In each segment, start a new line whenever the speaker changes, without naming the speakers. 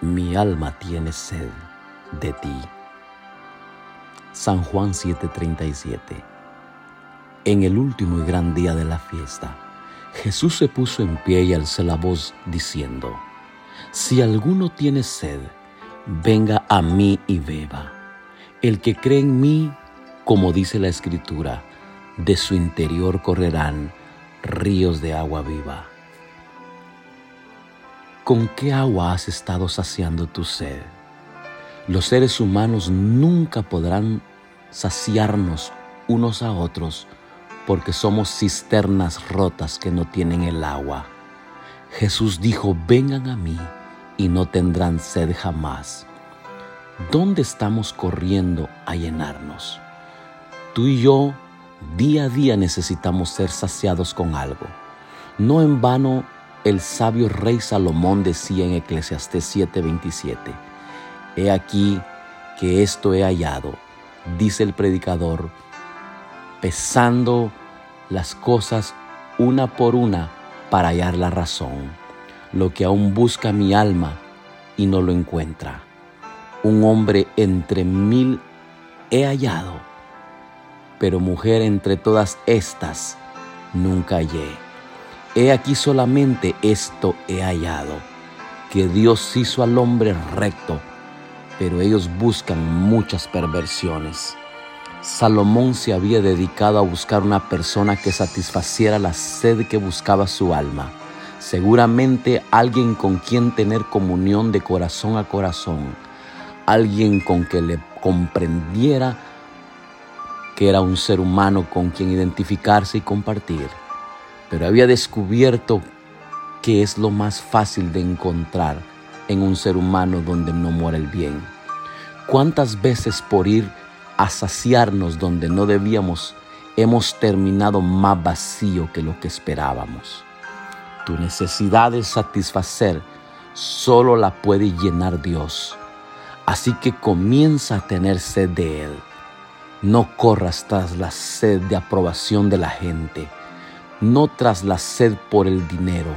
mi alma tiene sed de ti. San Juan 7:37 En el último y gran día de la fiesta, Jesús se puso en pie y alzó la voz diciendo, Si alguno tiene sed, venga a mí y beba. El que cree en mí, como dice la Escritura, de su interior correrán ríos de agua viva. ¿Con qué agua has estado saciando tu sed? Los seres humanos nunca podrán saciarnos unos a otros porque somos cisternas rotas que no tienen el agua. Jesús dijo, vengan a mí y no tendrán sed jamás. ¿Dónde estamos corriendo a llenarnos? Tú y yo día a día necesitamos ser saciados con algo. No en vano el sabio rey Salomón decía en Eclesiastés 7:27, He aquí que esto he hallado, dice el predicador, pesando las cosas una por una para hallar la razón, lo que aún busca mi alma y no lo encuentra. Un hombre entre mil he hallado, pero mujer entre todas estas nunca hallé. He aquí solamente esto he hallado, que Dios hizo al hombre recto, pero ellos buscan muchas perversiones. Salomón se había dedicado a buscar una persona que satisfaciera la sed que buscaba su alma, seguramente alguien con quien tener comunión de corazón a corazón, alguien con que le comprendiera que era un ser humano con quien identificarse y compartir pero había descubierto que es lo más fácil de encontrar en un ser humano donde no muere el bien. ¿Cuántas veces por ir a saciarnos donde no debíamos hemos terminado más vacío que lo que esperábamos? Tu necesidad de satisfacer solo la puede llenar Dios. Así que comienza a tener sed de Él. No corras tras la sed de aprobación de la gente no tras la sed por el dinero.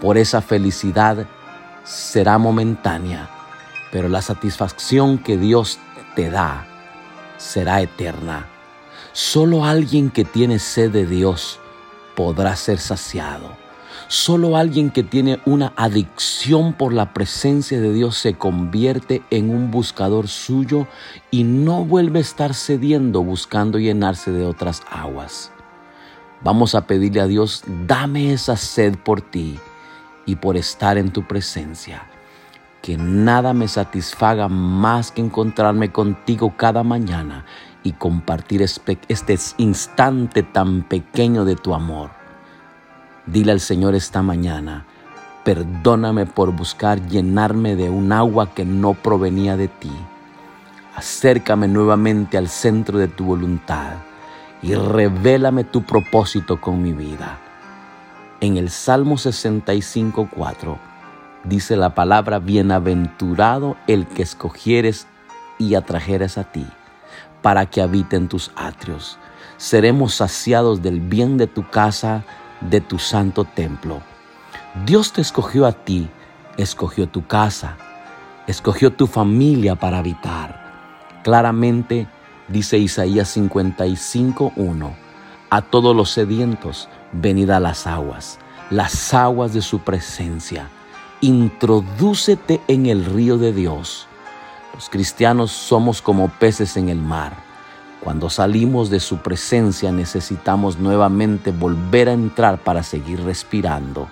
Por esa felicidad será momentánea, pero la satisfacción que Dios te da será eterna. Solo alguien que tiene sed de Dios podrá ser saciado. Solo alguien que tiene una adicción por la presencia de Dios se convierte en un buscador suyo y no vuelve a estar cediendo buscando llenarse de otras aguas. Vamos a pedirle a Dios, dame esa sed por ti y por estar en tu presencia. Que nada me satisfaga más que encontrarme contigo cada mañana y compartir este instante tan pequeño de tu amor. Dile al Señor esta mañana, perdóname por buscar llenarme de un agua que no provenía de ti. Acércame nuevamente al centro de tu voluntad y revélame tu propósito con mi vida. En el Salmo 65.4 dice la palabra, bienaventurado el que escogieres y atrajeres a ti, para que habite en tus atrios. Seremos saciados del bien de tu casa, de tu santo templo. Dios te escogió a ti, escogió tu casa, escogió tu familia para habitar. Claramente, Dice Isaías 55.1, a todos los sedientos, venid a las aguas, las aguas de su presencia. Introdúcete en el río de Dios. Los cristianos somos como peces en el mar. Cuando salimos de su presencia necesitamos nuevamente volver a entrar para seguir respirando.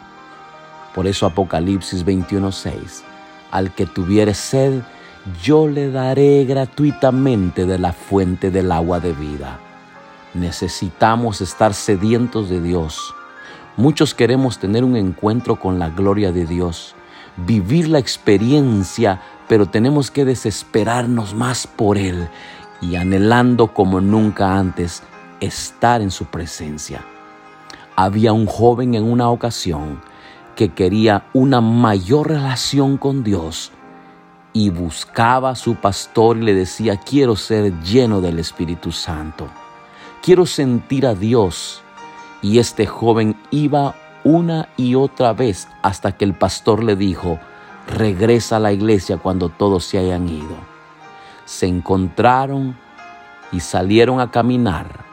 Por eso Apocalipsis 21:6, al que tuviere sed, yo le daré gratuitamente de la fuente del agua de vida. Necesitamos estar sedientos de Dios. Muchos queremos tener un encuentro con la gloria de Dios, vivir la experiencia, pero tenemos que desesperarnos más por Él y anhelando como nunca antes estar en su presencia. Había un joven en una ocasión que quería una mayor relación con Dios, y buscaba a su pastor y le decía, quiero ser lleno del Espíritu Santo, quiero sentir a Dios. Y este joven iba una y otra vez hasta que el pastor le dijo, regresa a la iglesia cuando todos se hayan ido. Se encontraron y salieron a caminar.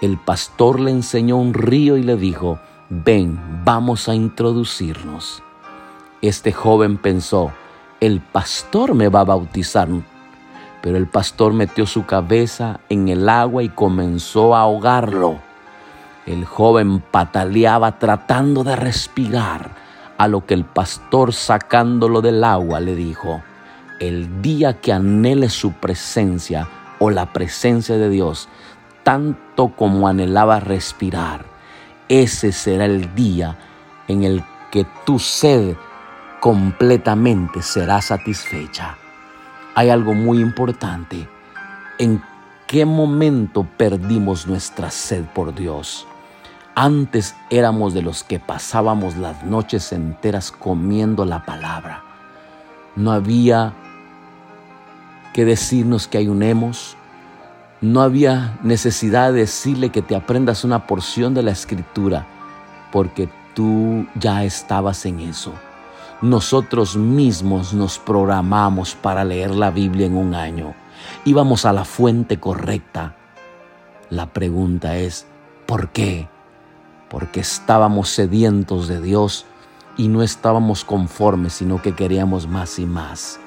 El pastor le enseñó un río y le dijo, ven, vamos a introducirnos. Este joven pensó, el pastor me va a bautizar. Pero el pastor metió su cabeza en el agua y comenzó a ahogarlo. El joven pataleaba tratando de respirar, a lo que el pastor sacándolo del agua le dijo, el día que anhele su presencia o la presencia de Dios, tanto como anhelaba respirar, ese será el día en el que tu sed completamente será satisfecha. Hay algo muy importante. ¿En qué momento perdimos nuestra sed por Dios? Antes éramos de los que pasábamos las noches enteras comiendo la palabra. No había que decirnos que ayunemos. No había necesidad de decirle que te aprendas una porción de la escritura, porque tú ya estabas en eso nosotros mismos nos programamos para leer la Biblia en un año. Íbamos a la fuente correcta. La pregunta es, ¿por qué? Porque estábamos sedientos de Dios y no estábamos conformes, sino que queríamos más y más.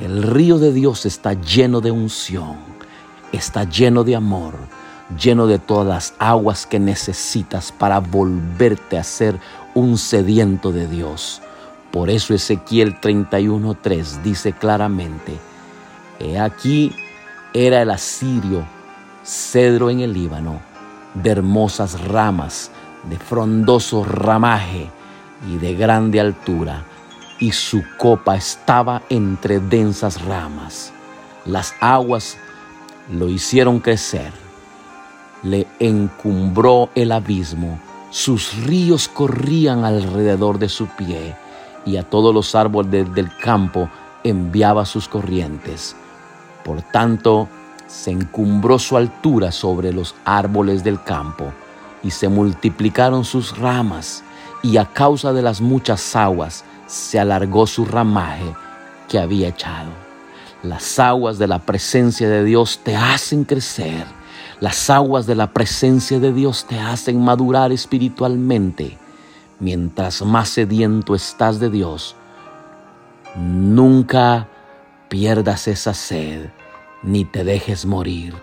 El río de Dios está lleno de unción, está lleno de amor, lleno de todas las aguas que necesitas para volverte a ser un sediento de Dios. Por eso Ezequiel 31.3 dice claramente, He aquí era el asirio, cedro en el Líbano, de hermosas ramas, de frondoso ramaje y de grande altura, y su copa estaba entre densas ramas. Las aguas lo hicieron crecer, le encumbró el abismo, sus ríos corrían alrededor de su pie, y a todos los árboles del campo enviaba sus corrientes. Por tanto, se encumbró su altura sobre los árboles del campo, y se multiplicaron sus ramas, y a causa de las muchas aguas se alargó su ramaje que había echado. Las aguas de la presencia de Dios te hacen crecer, las aguas de la presencia de Dios te hacen madurar espiritualmente mientras más sediento estás de Dios, nunca pierdas esa sed ni te dejes morir.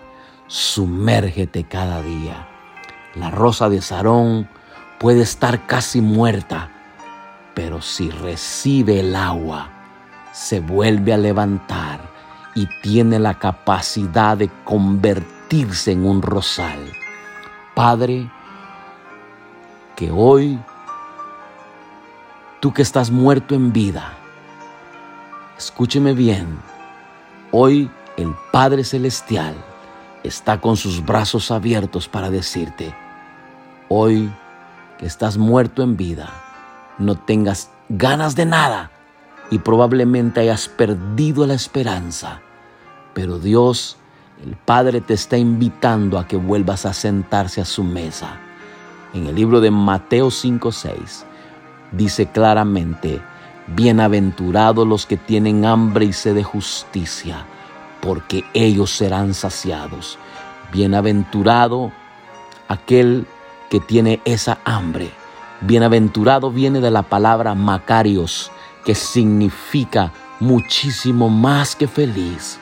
Sumérgete cada día. La rosa de Sarón puede estar casi muerta, pero si recibe el agua, se vuelve a levantar y tiene la capacidad de convertirse en un rosal. Padre, que hoy tú que estás muerto en vida. Escúcheme bien, hoy el Padre Celestial está con sus brazos abiertos para decirte, hoy que estás muerto en vida, no tengas ganas de nada y probablemente hayas perdido la esperanza, pero Dios, el Padre te está invitando a que vuelvas a sentarse a su mesa. En el libro de Mateo 5:6 dice claramente, bienaventurados los que tienen hambre y sed de justicia, porque ellos serán saciados. Bienaventurado aquel que tiene esa hambre. Bienaventurado viene de la palabra Macarios, que significa muchísimo más que feliz.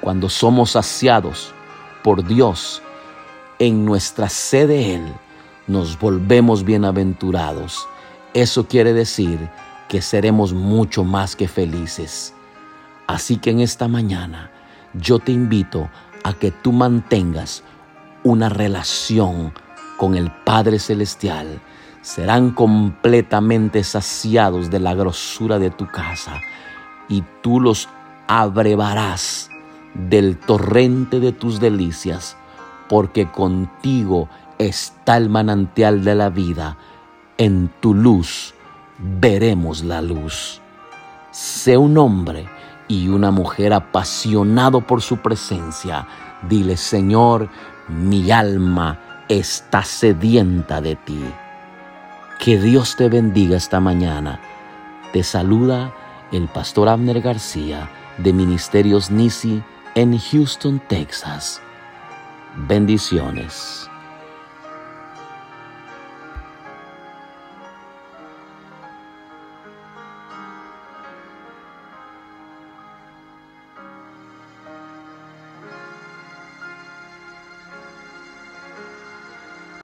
Cuando somos saciados por Dios en nuestra sed de Él, nos volvemos bienaventurados. Eso quiere decir que seremos mucho más que felices. Así que en esta mañana yo te invito a que tú mantengas una relación con el Padre Celestial. Serán completamente saciados de la grosura de tu casa y tú los abrevarás del torrente de tus delicias, porque contigo está el manantial de la vida en tu luz veremos la luz. Sé un hombre y una mujer apasionado por su presencia. Dile, Señor, mi alma está sedienta de ti. Que Dios te bendiga esta mañana. Te saluda el pastor Abner García de Ministerios Nisi en Houston, Texas. Bendiciones.